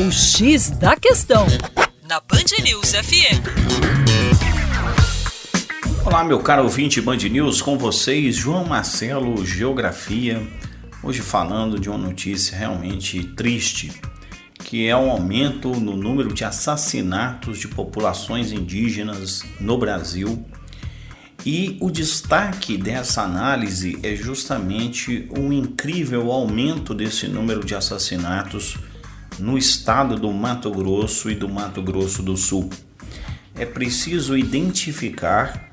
O X da Questão, na Band News FM. Olá, meu caro ouvinte Band News, com vocês, João Marcelo, Geografia. Hoje falando de uma notícia realmente triste, que é o aumento no número de assassinatos de populações indígenas no Brasil. E o destaque dessa análise é justamente o incrível aumento desse número de assassinatos no estado do Mato Grosso e do Mato Grosso do Sul. É preciso identificar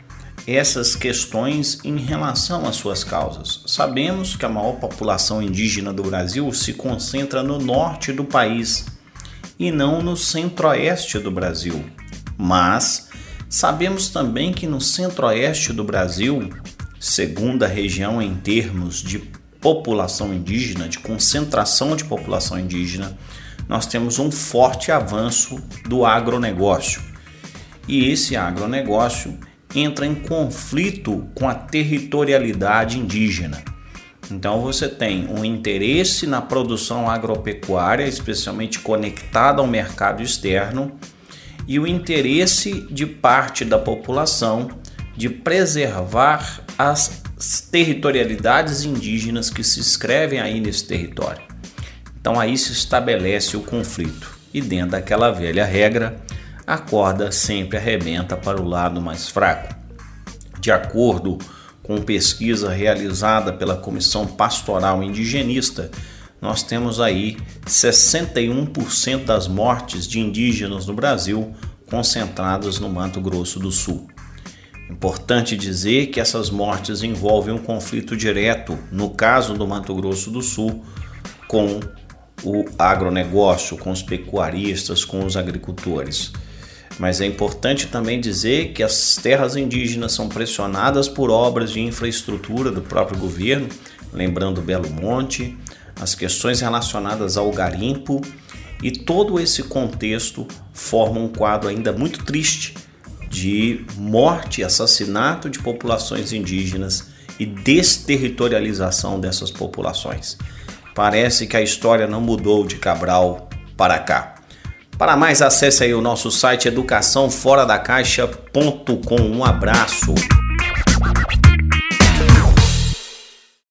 essas questões em relação às suas causas. Sabemos que a maior população indígena do Brasil se concentra no norte do país e não no centro-oeste do Brasil. Mas sabemos também que no centro-oeste do Brasil, segunda região em termos de população indígena, de concentração de população indígena, nós temos um forte avanço do agronegócio. E esse agronegócio entra em conflito com a territorialidade indígena. Então você tem um interesse na produção agropecuária, especialmente conectada ao mercado externo, e o interesse de parte da população de preservar as territorialidades indígenas que se escrevem aí nesse território. Então aí se estabelece o conflito. E dentro daquela velha regra, a corda sempre arrebenta para o lado mais fraco. De acordo com pesquisa realizada pela Comissão Pastoral Indigenista, nós temos aí 61% das mortes de indígenas no Brasil concentradas no Mato Grosso do Sul. Importante dizer que essas mortes envolvem um conflito direto, no caso do Mato Grosso do Sul, com o agronegócio, com os pecuaristas, com os agricultores. Mas é importante também dizer que as terras indígenas são pressionadas por obras de infraestrutura do próprio governo, lembrando Belo Monte, as questões relacionadas ao garimpo e todo esse contexto forma um quadro ainda muito triste de morte assassinato de populações indígenas e desterritorialização dessas populações. Parece que a história não mudou de Cabral para cá. Para mais, acesse aí o nosso site educaçãoforadacaixa.com. Um abraço.